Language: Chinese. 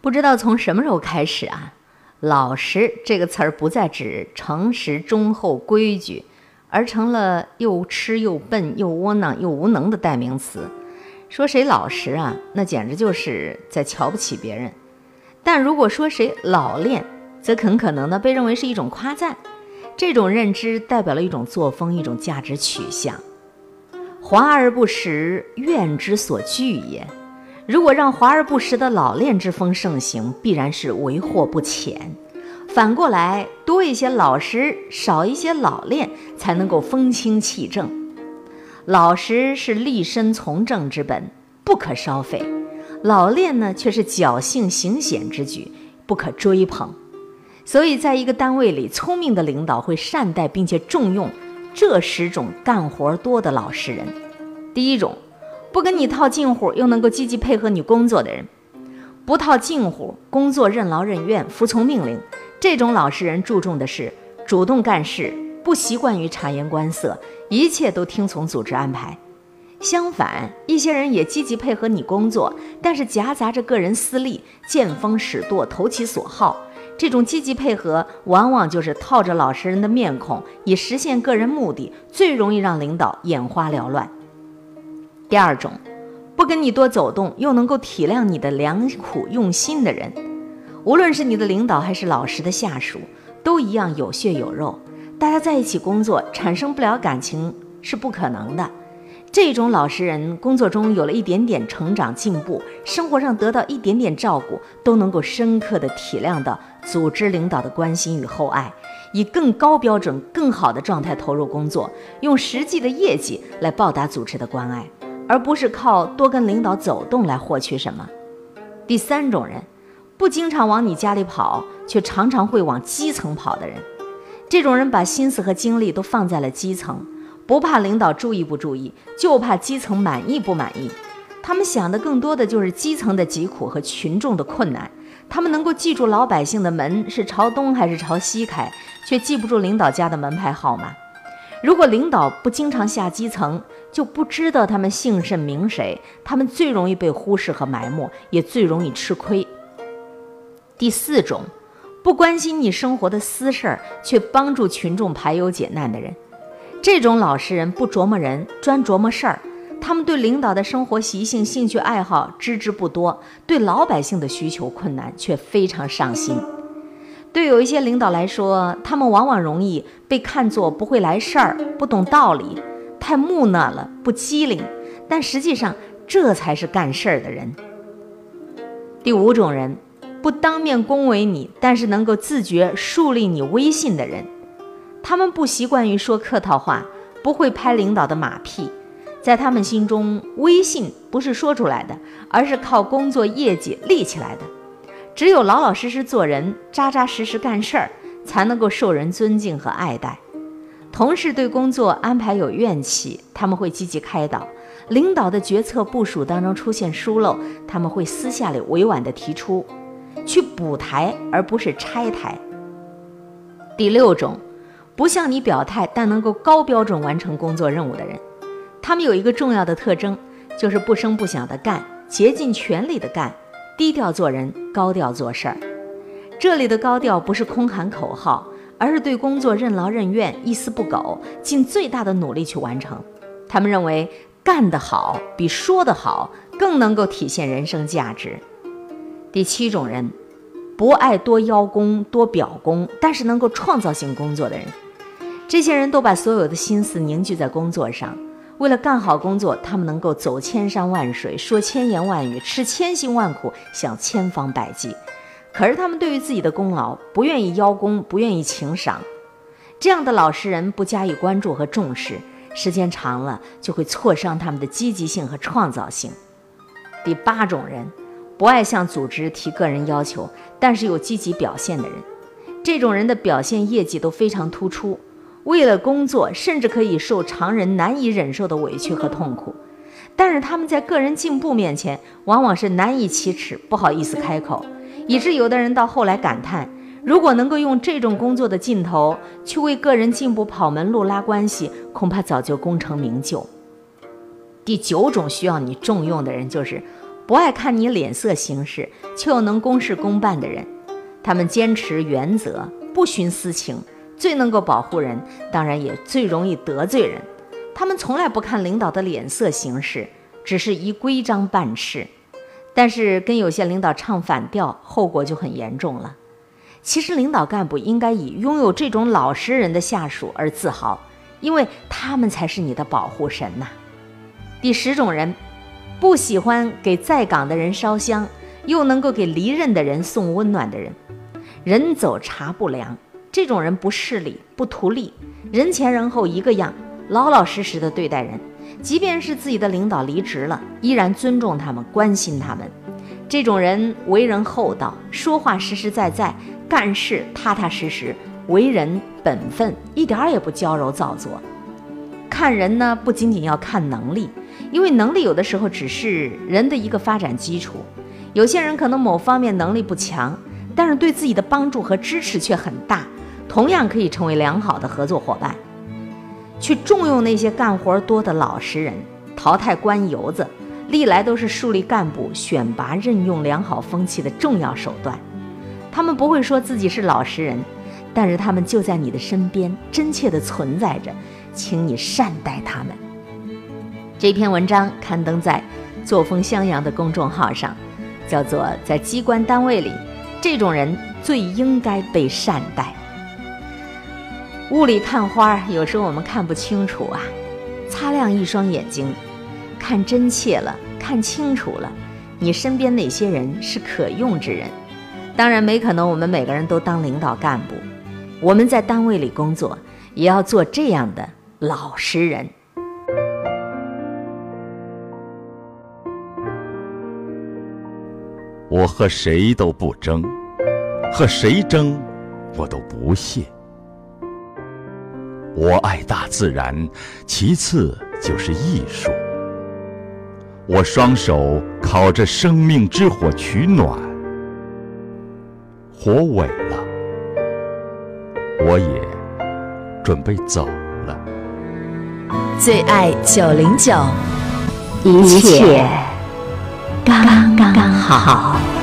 不知道从什么时候开始啊，“老实”这个词儿不再指诚实、忠厚、规矩，而成了又痴又笨又窝囊又无能的代名词。说谁老实啊，那简直就是在瞧不起别人；但如果说谁老练，则很可能呢被认为是一种夸赞。这种认知代表了一种作风，一种价值取向。华而不实，怨之所惧也。如果让华而不实的老练之风盛行，必然是为祸不浅。反过来，多一些老实，少一些老练，才能够风清气正。老实是立身从政之本，不可稍废；老练呢，却是侥幸行险之举，不可追捧。所以，在一个单位里，聪明的领导会善待并且重用这十种干活多的老实人。第一种。不跟你套近乎，又能够积极配合你工作的人，不套近乎，工作任劳任怨，服从命令。这种老实人注重的是主动干事，不习惯于察言观色，一切都听从组织安排。相反，一些人也积极配合你工作，但是夹杂着个人私利，见风使舵，投其所好。这种积极配合，往往就是套着老实人的面孔，以实现个人目的，最容易让领导眼花缭乱。第二种，不跟你多走动，又能够体谅你的良苦用心的人，无论是你的领导还是老实的下属，都一样有血有肉。大家在一起工作，产生不了感情是不可能的。这种老实人，工作中有了一点点成长进步，生活上得到一点点照顾，都能够深刻的体谅到组织领导的关心与厚爱，以更高标准、更好的状态投入工作，用实际的业绩来报答组织的关爱。而不是靠多跟领导走动来获取什么。第三种人，不经常往你家里跑，却常常会往基层跑的人。这种人把心思和精力都放在了基层，不怕领导注意不注意，就怕基层满意不满意。他们想的更多的就是基层的疾苦和群众的困难。他们能够记住老百姓的门是朝东还是朝西开，却记不住领导家的门牌号码。如果领导不经常下基层，就不知道他们姓甚名谁，他们最容易被忽视和埋没，也最容易吃亏。第四种，不关心你生活的私事儿，却帮助群众排忧解难的人，这种老实人不琢磨人，专琢磨事儿。他们对领导的生活习性、兴趣爱好知之不多，对老百姓的需求困难却非常上心。对有一些领导来说，他们往往容易被看作不会来事儿、不懂道理、太木讷了、不机灵。但实际上，这才是干事儿的人。第五种人，不当面恭维你，但是能够自觉树立你威信的人。他们不习惯于说客套话，不会拍领导的马屁。在他们心中，威信不是说出来的，而是靠工作业绩立起来的。只有老老实实做人，扎扎实实干事儿，才能够受人尊敬和爱戴。同事对工作安排有怨气，他们会积极开导；领导的决策部署当中出现疏漏，他们会私下里委婉地提出，去补台而不是拆台。第六种，不向你表态，但能够高标准完成工作任务的人，他们有一个重要的特征，就是不声不响地干，竭尽全力地干。低调做人，高调做事儿。这里的高调不是空喊口号，而是对工作任劳任怨、一丝不苟，尽最大的努力去完成。他们认为干得好比说得好更能够体现人生价值。第七种人，不爱多邀功、多表功，但是能够创造性工作的人。这些人都把所有的心思凝聚在工作上。为了干好工作，他们能够走千山万水，说千言万语，吃千辛万苦，想千方百计。可是他们对于自己的功劳不愿意邀功，不愿意请赏。这样的老实人不加以关注和重视，时间长了就会挫伤他们的积极性和创造性。第八种人，不爱向组织提个人要求，但是有积极表现的人。这种人的表现业绩都非常突出。为了工作，甚至可以受常人难以忍受的委屈和痛苦，但是他们在个人进步面前，往往是难以启齿，不好意思开口，以致有的人到后来感叹：如果能够用这种工作的劲头去为个人进步跑门路、拉关系，恐怕早就功成名就。第九种需要你重用的人，就是不爱看你脸色行事，却又能公事公办的人。他们坚持原则，不徇私情，最能够保护人，当然也最容易得罪人。他们从来不看领导的脸色行事，只是依规章办事。但是跟有些领导唱反调，后果就很严重了。其实领导干部应该以拥有这种老实人的下属而自豪，因为他们才是你的保护神呐。第十种人，不喜欢给在岗的人烧香，又能够给离任的人送温暖的人。人走茶不凉，这种人不势利不图利，人前人后一个样，老老实实的对待人。即便是自己的领导离职了，依然尊重他们，关心他们。这种人为人厚道，说话实实在在，干事踏踏实实，为人本分，一点儿也不娇柔造作。看人呢，不仅仅要看能力，因为能力有的时候只是人的一个发展基础。有些人可能某方面能力不强，但是对自己的帮助和支持却很大，同样可以成为良好的合作伙伴。去重用那些干活多的老实人，淘汰官油子，历来都是树立干部选拔任用良好风气的重要手段。他们不会说自己是老实人，但是他们就在你的身边，真切地存在着，请你善待他们。这篇文章刊登在“作风襄阳”的公众号上，叫做《在机关单位里，这种人最应该被善待》。雾里看花，有时候我们看不清楚啊。擦亮一双眼睛，看真切了，看清楚了，你身边哪些人是可用之人？当然，没可能，我们每个人都当领导干部。我们在单位里工作，也要做这样的老实人。我和谁都不争，和谁争，我都不屑。我爱大自然，其次就是艺术。我双手烤着生命之火取暖，火萎了，我也准备走了。最爱九零九，一切刚刚好。